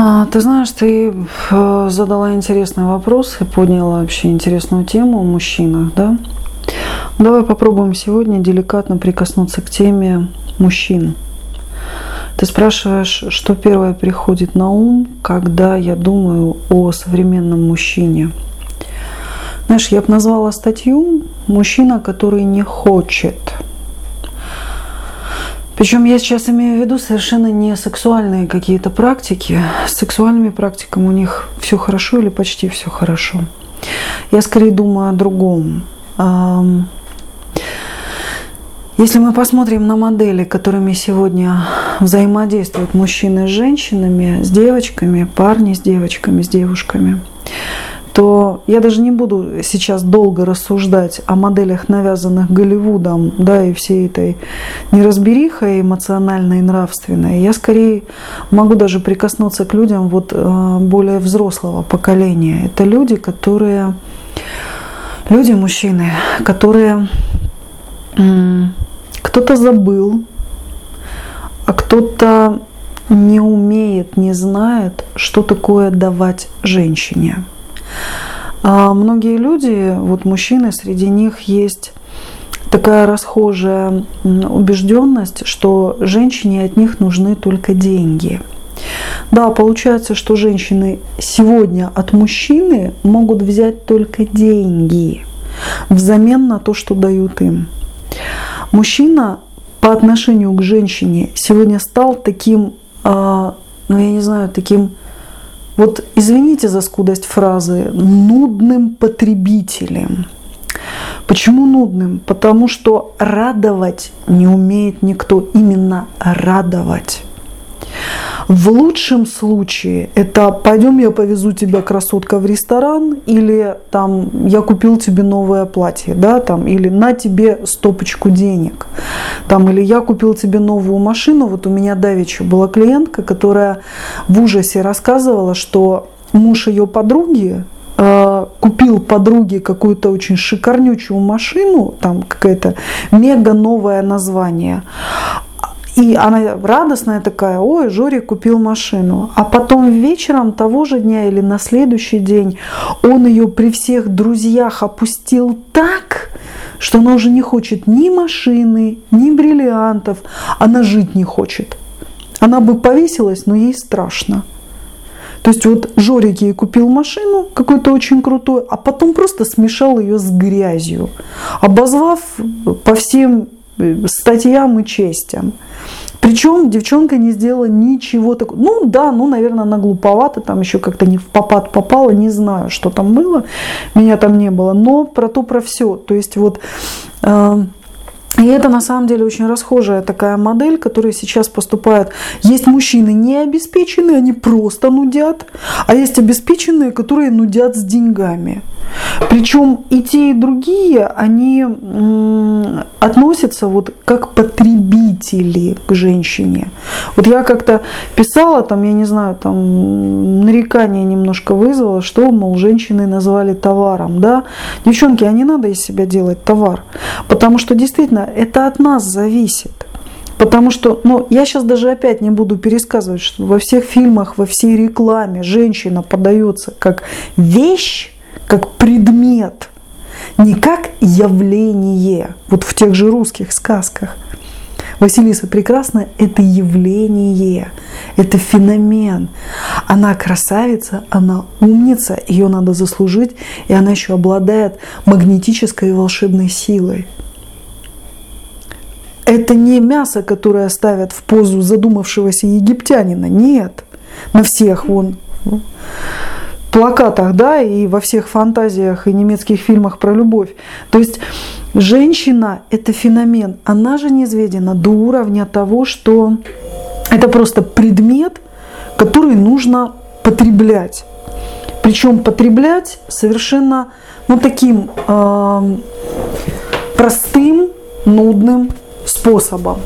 А, ты знаешь, ты э, задала интересный вопрос и подняла вообще интересную тему о мужчинах, да? Давай попробуем сегодня деликатно прикоснуться к теме мужчин. Ты спрашиваешь, что первое приходит на ум, когда я думаю о современном мужчине. Знаешь, я бы назвала статью «Мужчина, который не хочет». Причем я сейчас имею в виду совершенно не сексуальные какие-то практики. С сексуальными практиками у них все хорошо или почти все хорошо. Я скорее думаю о другом. Если мы посмотрим на модели, которыми сегодня взаимодействуют мужчины с женщинами, с девочками, парни с девочками, с девушками, то я даже не буду сейчас долго рассуждать о моделях, навязанных Голливудом, да, и всей этой неразберихой эмоциональной и нравственной. Я скорее могу даже прикоснуться к людям вот э, более взрослого поколения. Это люди, которые, люди, мужчины, которые кто-то забыл, а кто-то не умеет, не знает, что такое давать женщине. А многие люди, вот мужчины, среди них есть такая расхожая убежденность, что женщине от них нужны только деньги. Да, получается, что женщины сегодня от мужчины могут взять только деньги взамен на то, что дают им. Мужчина по отношению к женщине сегодня стал таким, а, ну я не знаю, таким, вот извините за скудость фразы, нудным потребителем. Почему нудным? Потому что радовать не умеет никто, именно радовать. В лучшем случае это пойдем я повезу тебя, красотка, в ресторан, или там я купил тебе новое платье, да, там, или на тебе стопочку денег, там, или я купил тебе новую машину. Вот у меня давеча была клиентка, которая в ужасе рассказывала, что муж ее подруги э, купил подруге какую-то очень шикарнючую машину, там какое-то мега новое название, и она радостная такая, ой, Жорик купил машину. А потом вечером того же дня или на следующий день он ее при всех друзьях опустил так, что она уже не хочет ни машины, ни бриллиантов. Она жить не хочет. Она бы повесилась, но ей страшно. То есть вот Жорик ей купил машину какой-то очень крутой, а потом просто смешал ее с грязью, обозвав по всем статьям и честям. Причем девчонка не сделала ничего такого. Ну да, ну, наверное, она глуповата, там еще как-то не в попад попала, не знаю, что там было, меня там не было, но про то, про все. То есть вот э, и это на самом деле очень расхожая такая модель, которая сейчас поступает. Есть мужчины необеспеченные, они просто нудят, а есть обеспеченные, которые нудят с деньгами. Причем и те, и другие, они относятся вот как потребители к женщине. Вот я как-то писала, там, я не знаю, там нарекание немножко вызвало, что, мол, женщины назвали товаром, да. Девчонки, а не надо из себя делать товар, потому что действительно это от нас зависит. Потому что, ну, я сейчас даже опять не буду пересказывать, что во всех фильмах, во всей рекламе женщина подается как вещь, как предмет, не как явление, вот в тех же русских сказках. Василиса Прекрасная – это явление, это феномен. Она красавица, она умница, ее надо заслужить, и она еще обладает магнетической и волшебной силой. Это не мясо, которое ставят в позу задумавшегося египтянина. Нет. На всех вон плакатах, да, и во всех фантазиях и немецких фильмах про любовь. То есть женщина – это феномен. Она же низведена до уровня того, что это просто предмет, который нужно потреблять. Причем потреблять совершенно ну, таким э, простым, нудным способом.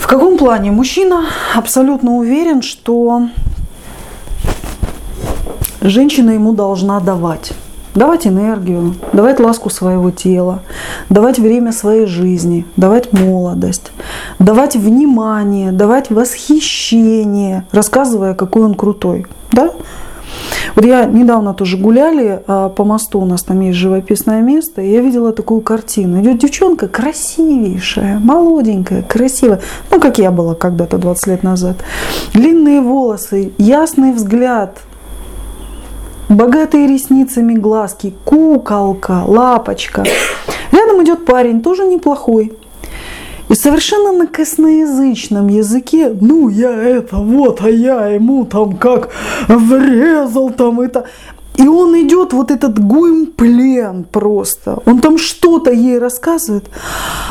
В каком плане? Мужчина абсолютно уверен, что женщина ему должна давать. давать энергию, давать ласку своего тела, давать время своей жизни, давать молодость, давать внимание, давать восхищение, рассказывая, какой он крутой. Да? Вот я недавно тоже гуляли а, по мосту, у нас там есть живописное место, и я видела такую картину. Идет девчонка красивейшая, молоденькая, красивая, ну, как я была когда-то 20 лет назад. Длинные волосы, ясный взгляд, богатые ресницами глазки, куколка, лапочка. Рядом идет парень, тоже неплохой. И совершенно на косноязычном языке, ну я это, вот, а я ему там как врезал там это. И он идет, вот этот гуимплен просто. Он там что-то ей рассказывает.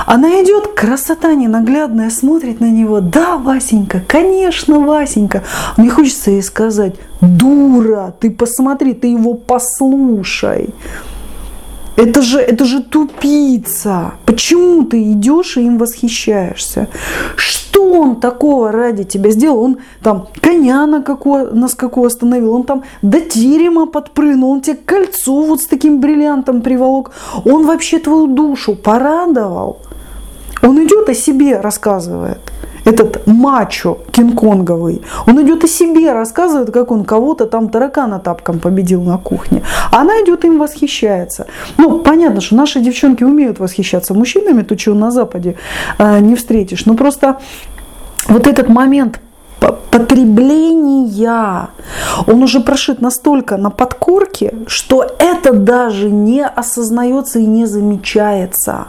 Она идет, красота ненаглядная, смотрит на него. Да, Васенька, конечно, Васенька. Мне хочется ей сказать, дура, ты посмотри, ты его послушай. Это же, это же тупица. Почему ты идешь и им восхищаешься? Что он такого ради тебя сделал? Он там коня на, какую, на скаку остановил, он там до терема подпрыгнул, он тебе кольцо вот с таким бриллиантом приволок. Он вообще твою душу порадовал. Он идет о себе, рассказывает этот мачо кинг-конговый, он идет о себе, рассказывает, как он кого-то там таракана тапком победил на кухне. А она идет им восхищается. Ну, понятно, что наши девчонки умеют восхищаться мужчинами, то, чего на Западе э, не встретишь. Но просто вот этот момент потребления, он уже прошит настолько на подкорке, что это даже не осознается и не замечается.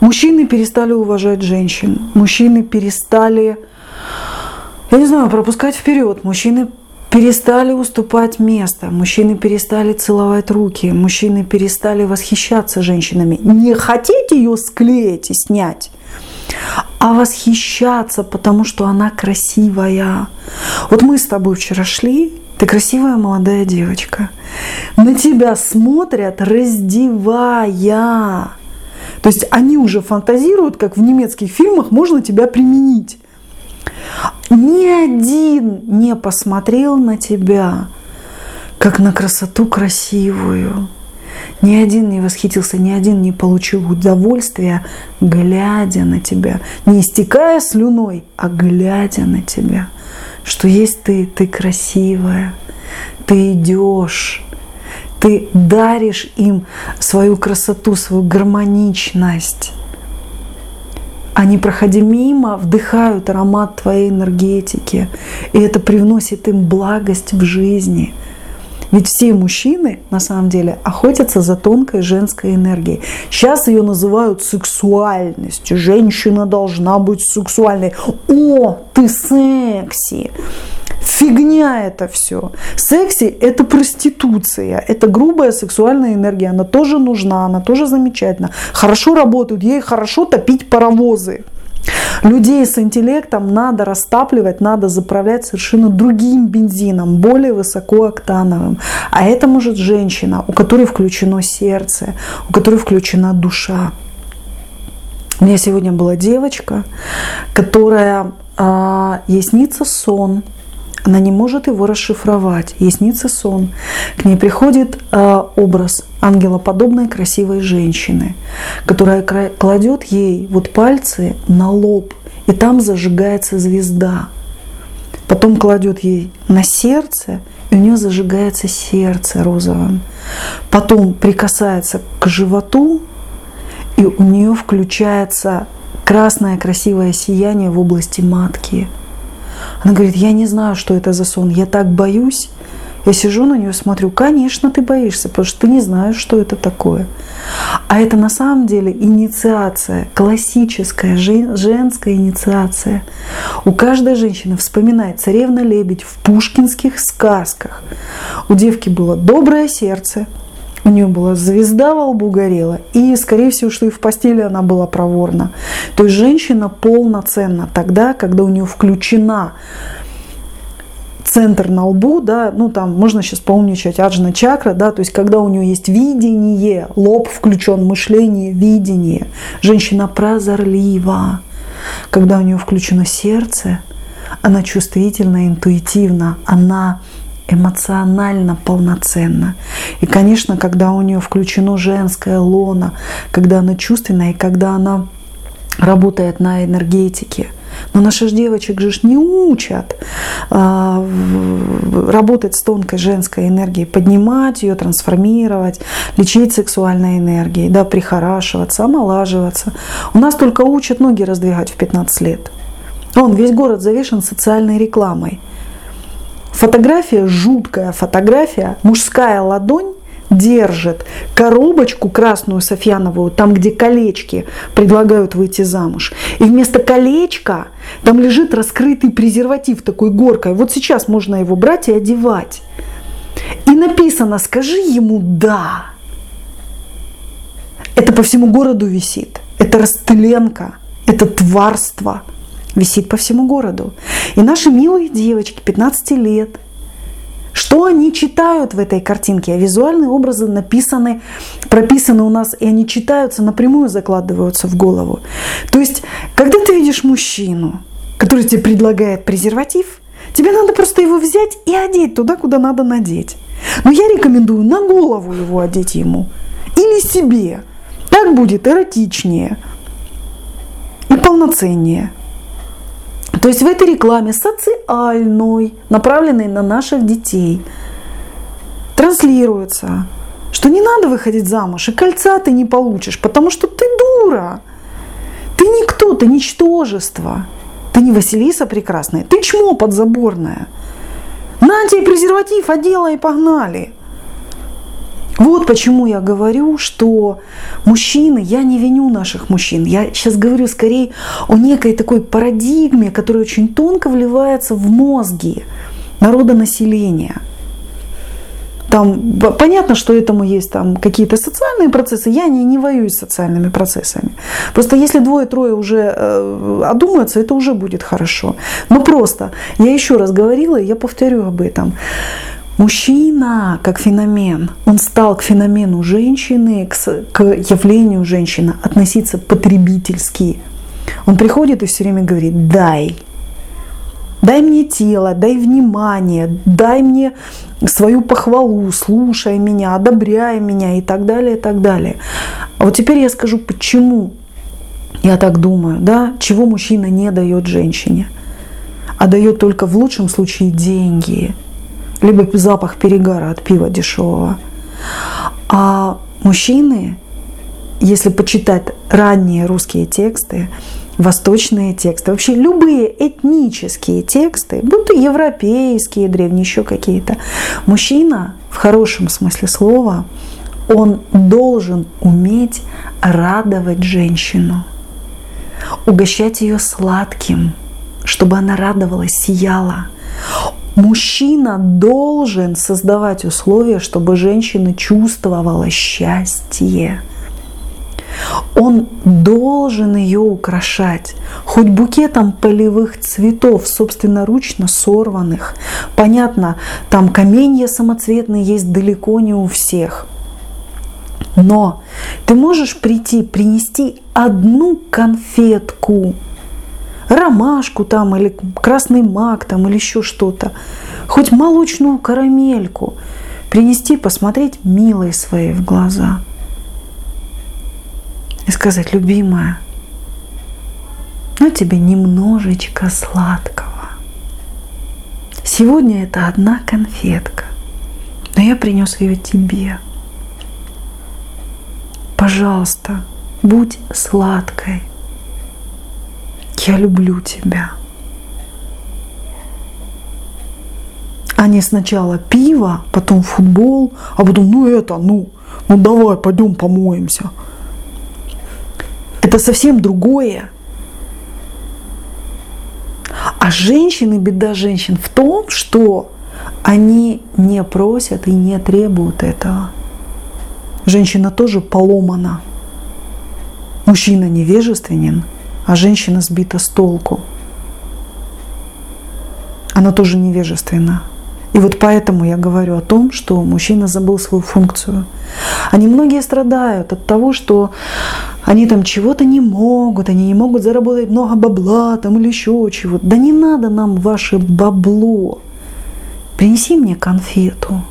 Мужчины перестали уважать женщин. Мужчины перестали, я не знаю, пропускать вперед. Мужчины перестали уступать место, мужчины перестали целовать руки, мужчины перестали восхищаться женщинами. Не хотеть ее склеить и снять, а восхищаться, потому что она красивая. Вот мы с тобой вчера шли, ты красивая молодая девочка. На тебя смотрят, раздевая. То есть они уже фантазируют, как в немецких фильмах можно тебя применить. Ни один не посмотрел на тебя, как на красоту красивую. Ни один не восхитился, ни один не получил удовольствия, глядя на тебя. Не истекая слюной, а глядя на тебя. Что есть ты, ты красивая, ты идешь, ты даришь им свою красоту, свою гармоничность. Они, проходя мимо, вдыхают аромат твоей энергетики. И это привносит им благость в жизни. Ведь все мужчины, на самом деле, охотятся за тонкой женской энергией. Сейчас ее называют сексуальностью. Женщина должна быть сексуальной. О, ты секси! Фигня это все. Секси – это проституция, это грубая сексуальная энергия. Она тоже нужна, она тоже замечательна. Хорошо работают, ей хорошо топить паровозы. Людей с интеллектом надо растапливать, надо заправлять совершенно другим бензином, более высокооктановым. А это может женщина, у которой включено сердце, у которой включена душа. У меня сегодня была девочка, которая а, ей снится сон, она не может его расшифровать. Ей снится сон. К ней приходит э, образ ангелоподобной красивой женщины, которая кладет ей вот пальцы на лоб, и там зажигается звезда. Потом кладет ей на сердце, и у нее зажигается сердце розовым. Потом прикасается к животу, и у нее включается красное красивое сияние в области матки – она говорит, я не знаю, что это за сон, я так боюсь. Я сижу на нее, смотрю, конечно, ты боишься, потому что ты не знаешь, что это такое. А это на самом деле инициация, классическая женская инициация. У каждой женщины вспоминает царевна-лебедь в пушкинских сказках. У девки было доброе сердце, у нее была звезда во лбу горела, и, скорее всего, что и в постели она была проворна. То есть женщина полноценна тогда, когда у нее включена центр на лбу, да, ну там можно сейчас поумничать, аджна чакра, да, то есть когда у нее есть видение, лоб включен, мышление, видение, женщина прозорлива, когда у нее включено сердце, она чувствительна, интуитивна, она эмоционально полноценна. И, конечно, когда у нее включено женское лоно, когда она чувственная и когда она работает на энергетике. Но наших девочек же не учат а, работать с тонкой женской энергией, поднимать ее, трансформировать, лечить сексуальной энергией, да, прихорашиваться, омолаживаться. У нас только учат ноги раздвигать в 15 лет. Он весь город завешен социальной рекламой. Фотография, жуткая фотография, мужская ладонь держит коробочку красную софьяновую, там, где колечки предлагают выйти замуж. И вместо колечка там лежит раскрытый презерватив такой горкой. Вот сейчас можно его брать и одевать. И написано, скажи ему «да». Это по всему городу висит. Это растленка, это тварство висит по всему городу. И наши милые девочки 15 лет – что они читают в этой картинке? А визуальные образы написаны, прописаны у нас, и они читаются напрямую, закладываются в голову. То есть, когда ты видишь мужчину, который тебе предлагает презерватив, тебе надо просто его взять и одеть туда, куда надо надеть. Но я рекомендую на голову его одеть ему. Или себе. Так будет эротичнее и полноценнее. То есть в этой рекламе социальной, направленной на наших детей, транслируется, что не надо выходить замуж, и кольца ты не получишь, потому что ты дура. Ты никто, ты ничтожество. Ты не Василиса прекрасная, ты чмо подзаборная. На тебе презерватив одела и погнали. Вот почему я говорю, что мужчины, я не виню наших мужчин, я сейчас говорю скорее о некой такой парадигме, которая очень тонко вливается в мозги народонаселения. Там понятно, что этому есть там какие-то социальные процессы. Я не, не воюю с социальными процессами. Просто если двое-трое уже э, одумаются, это уже будет хорошо. Но просто, я еще раз говорила, я повторю об этом. Мужчина как феномен, он стал к феномену женщины, к, к явлению женщины относиться потребительски. Он приходит и все время говорит «дай». Дай мне тело, дай внимание, дай мне свою похвалу, слушай меня, одобряй меня и так далее, и так далее. А вот теперь я скажу, почему я так думаю, да, чего мужчина не дает женщине, а дает только в лучшем случае деньги – либо запах перегара от пива дешевого. А мужчины, если почитать ранние русские тексты, восточные тексты, вообще любые этнические тексты, будто европейские, древние, еще какие-то, мужчина в хорошем смысле слова, он должен уметь радовать женщину, угощать ее сладким, чтобы она радовалась, сияла. Мужчина должен создавать условия, чтобы женщина чувствовала счастье. Он должен ее украшать, хоть букетом полевых цветов, собственноручно сорванных. Понятно, там каменья самоцветные есть далеко не у всех. Но ты можешь прийти, принести одну конфетку – ромашку там или красный мак там или еще что-то, хоть молочную карамельку принести, посмотреть милой своей в глаза и сказать, любимая, ну тебе немножечко сладкого. Сегодня это одна конфетка, но я принес ее тебе. Пожалуйста, будь сладкой. Я люблю тебя. А не сначала пиво, потом футбол, а потом, ну это, ну, ну давай, пойдем помоемся. Это совсем другое. А женщины, беда женщин в том, что они не просят и не требуют этого. Женщина тоже поломана. Мужчина невежественен, а женщина сбита с толку. Она тоже невежественна. И вот поэтому я говорю о том, что мужчина забыл свою функцию. Они многие страдают от того, что они там чего-то не могут, они не могут заработать много бабла там или еще чего-то. Да не надо нам ваше бабло. принеси мне конфету,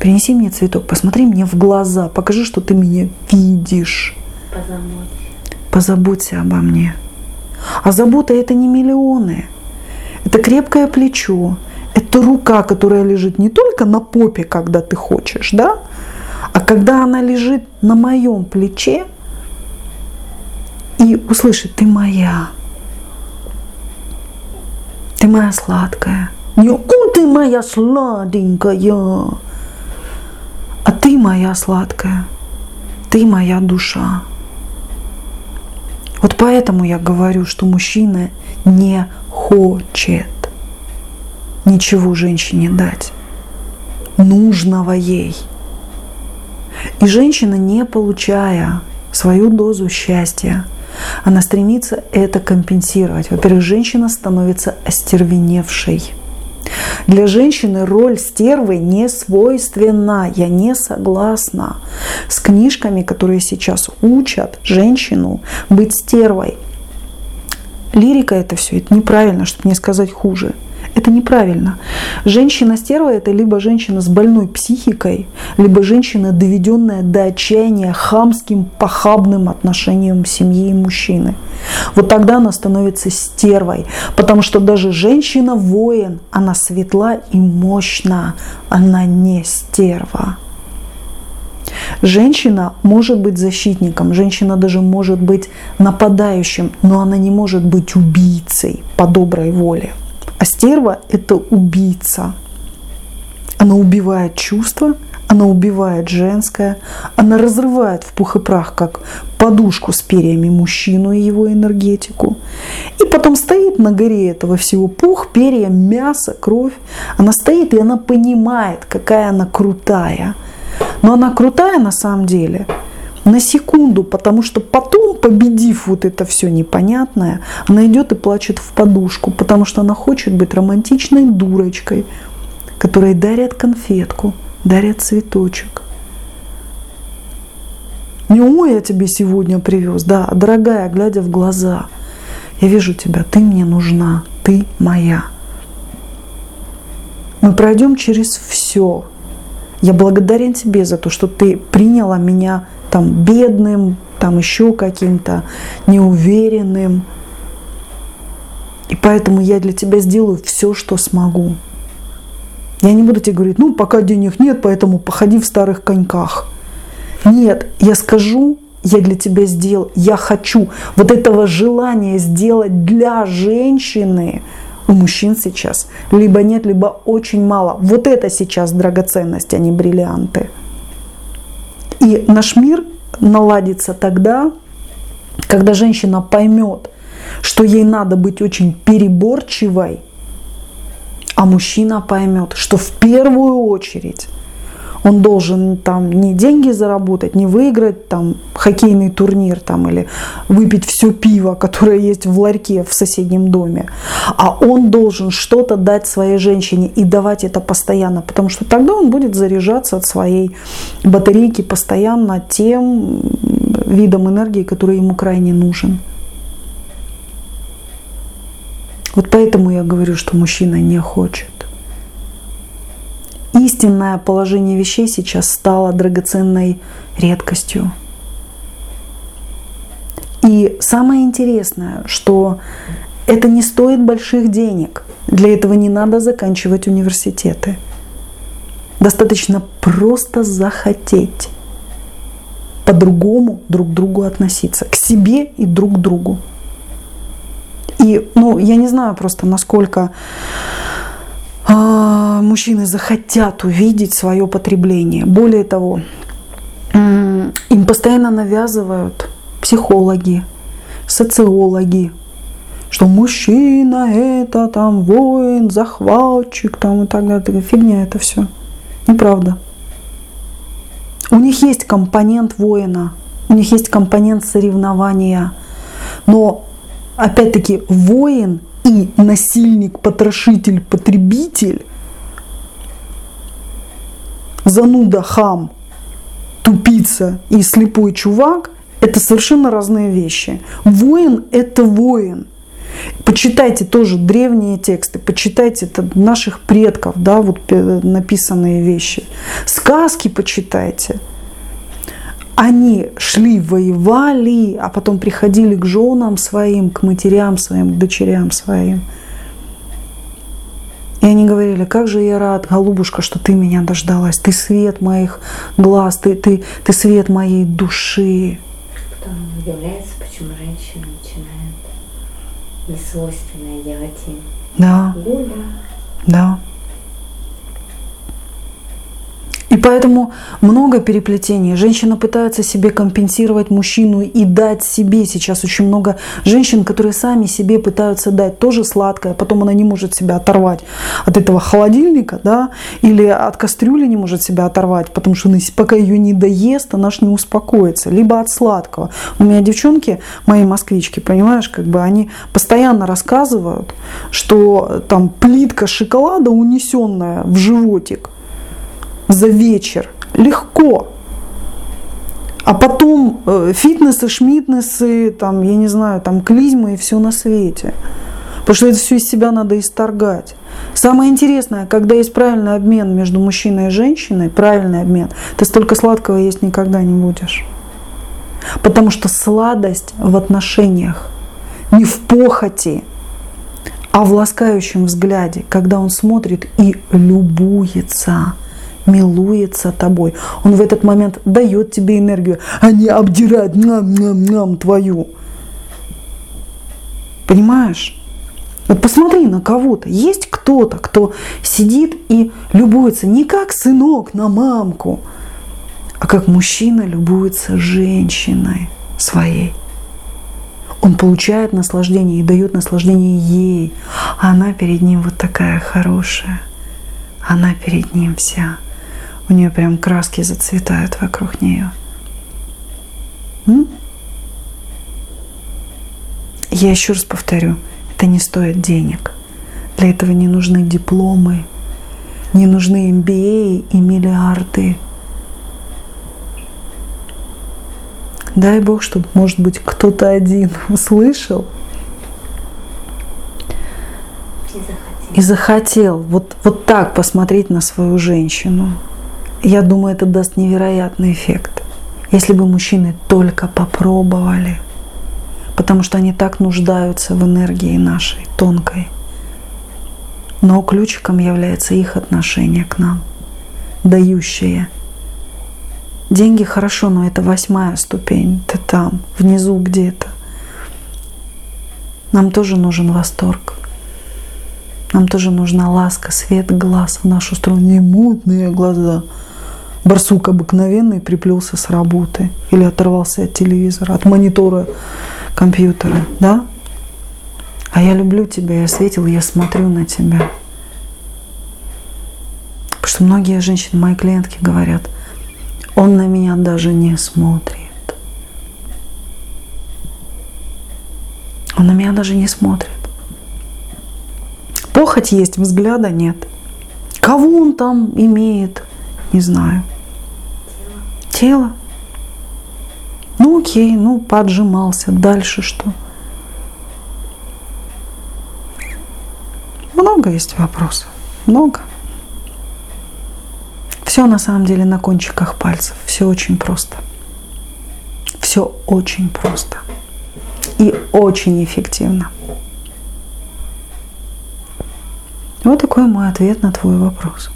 принеси мне цветок, посмотри мне в глаза, покажи, что ты меня видишь. Позаботься. Позаботься обо мне. А забота это не миллионы. Это крепкое плечо, это рука, которая лежит не только на попе, когда ты хочешь, да, а когда она лежит на моем плече и услышит, ты моя, ты моя сладкая. Не «О, ты моя сладенькая, а ты моя сладкая, ты моя душа. Поэтому я говорю, что мужчина не хочет ничего женщине дать, нужного ей. И женщина, не получая свою дозу счастья, она стремится это компенсировать. Во-первых, женщина становится остервеневшей. Для женщины роль стервы не свойственна. Я не согласна с книжками, которые сейчас учат женщину быть стервой. Лирика это все, это неправильно, чтобы не сказать хуже. Это неправильно. Женщина-стерва – это либо женщина с больной психикой, либо женщина, доведенная до отчаяния хамским, похабным отношением семьи и мужчины. Вот тогда она становится стервой, потому что даже женщина-воин, она светла и мощна, она не стерва. Женщина может быть защитником, женщина даже может быть нападающим, но она не может быть убийцей по доброй воле. А стерва – это убийца. Она убивает чувства, она убивает женское, она разрывает в пух и прах, как подушку с перьями мужчину и его энергетику. И потом стоит на горе этого всего пух, перья, мясо, кровь. Она стоит и она понимает, какая она крутая. Но она крутая на самом деле – на секунду, потому что потом, победив вот это все непонятное, она идет и плачет в подушку, потому что она хочет быть романтичной дурочкой, которой дарят конфетку, дарят цветочек. Не ой, я тебе сегодня привез, да, дорогая, глядя в глаза, я вижу тебя, ты мне нужна, ты моя. Мы пройдем через все. Я благодарен тебе за то, что ты приняла меня там бедным, там еще каким-то неуверенным. И поэтому я для тебя сделаю все, что смогу. Я не буду тебе говорить, ну, пока денег нет, поэтому походи в старых коньках. Нет, я скажу, я для тебя сделал, я хочу. Вот этого желания сделать для женщины у мужчин сейчас либо нет, либо очень мало. Вот это сейчас драгоценность, а не бриллианты. И наш мир наладится тогда, когда женщина поймет, что ей надо быть очень переборчивой, а мужчина поймет, что в первую очередь он должен там не деньги заработать, не выиграть там хоккейный турнир там или выпить все пиво, которое есть в ларьке в соседнем доме, а он должен что-то дать своей женщине и давать это постоянно, потому что тогда он будет заряжаться от своей батарейки постоянно тем видом энергии, который ему крайне нужен. Вот поэтому я говорю, что мужчина не хочет истинное положение вещей сейчас стало драгоценной редкостью. И самое интересное, что это не стоит больших денег. Для этого не надо заканчивать университеты. Достаточно просто захотеть по-другому друг к другу относиться, к себе и друг к другу. И, ну, я не знаю просто, насколько мужчины захотят увидеть свое потребление. Более того, им постоянно навязывают психологи, социологи, что мужчина это там воин, захватчик там и так далее. Фигня это все. Неправда. У них есть компонент воина, у них есть компонент соревнования. Но опять-таки воин и насильник, потрошитель, потребитель, зануда, хам, тупица и слепой чувак – это совершенно разные вещи. Воин – это воин. Почитайте тоже древние тексты, почитайте это наших предков, да, вот написанные вещи. Сказки почитайте. Они шли, воевали, а потом приходили к женам своим, к матерям своим, к дочерям своим. И они говорили, как же я рад, голубушка, что ты меня дождалась. Ты свет моих глаз, ты, ты, ты свет моей души. Потом удивляется, почему женщина начинает несвойственное делать им. Да. Гуля. Да. И поэтому много переплетений. Женщина пытается себе компенсировать мужчину и дать себе. Сейчас очень много женщин, которые сами себе пытаются дать тоже сладкое, потом она не может себя оторвать от этого холодильника, да, или от кастрюли не может себя оторвать, потому что пока ее не доест, она ж не успокоится. Либо от сладкого. У меня девчонки, мои москвички, понимаешь, как бы они постоянно рассказывают, что там плитка шоколада, унесенная в животик, за вечер. Легко. А потом э, фитнесы, шмитнесы, там, я не знаю, там клизмы и все на свете. Потому что это все из себя надо исторгать. Самое интересное, когда есть правильный обмен между мужчиной и женщиной, правильный обмен, ты столько сладкого есть никогда не будешь. Потому что сладость в отношениях, не в похоти, а в ласкающем взгляде, когда он смотрит и любуется милуется тобой. Он в этот момент дает тебе энергию, а не обдирает нам-нам-нам твою. Понимаешь? Вот посмотри на кого-то. Есть кто-то, кто сидит и любуется не как сынок на мамку, а как мужчина любуется женщиной своей. Он получает наслаждение и дает наслаждение ей. А она перед ним вот такая хорошая. Она перед ним вся у нее прям краски зацветают вокруг нее. Я еще раз повторю, это не стоит денег. Для этого не нужны дипломы, не нужны MBA и миллиарды. Дай Бог, чтобы, может быть, кто-то один услышал И захотел. и захотел вот, вот так посмотреть на свою женщину. Я думаю, это даст невероятный эффект, если бы мужчины только попробовали, потому что они так нуждаются в энергии нашей, тонкой. Но ключиком является их отношение к нам, дающее. Деньги хорошо, но это восьмая ступень, ты там, внизу где-то. Нам тоже нужен восторг. Нам тоже нужна ласка, свет глаз в нашу сторону, не мутные глаза – барсук обыкновенный приплелся с работы или оторвался от телевизора, от монитора компьютера, да? А я люблю тебя, я светил, я смотрю на тебя. Потому что многие женщины, мои клиентки говорят, он на меня даже не смотрит. Он на меня даже не смотрит. Похоть есть, взгляда нет. Кого он там имеет, не знаю тело. Ну окей, ну поджимался. Дальше что? Много есть вопросов. Много. Все на самом деле на кончиках пальцев. Все очень просто. Все очень просто. И очень эффективно. Вот такой мой ответ на твой вопрос.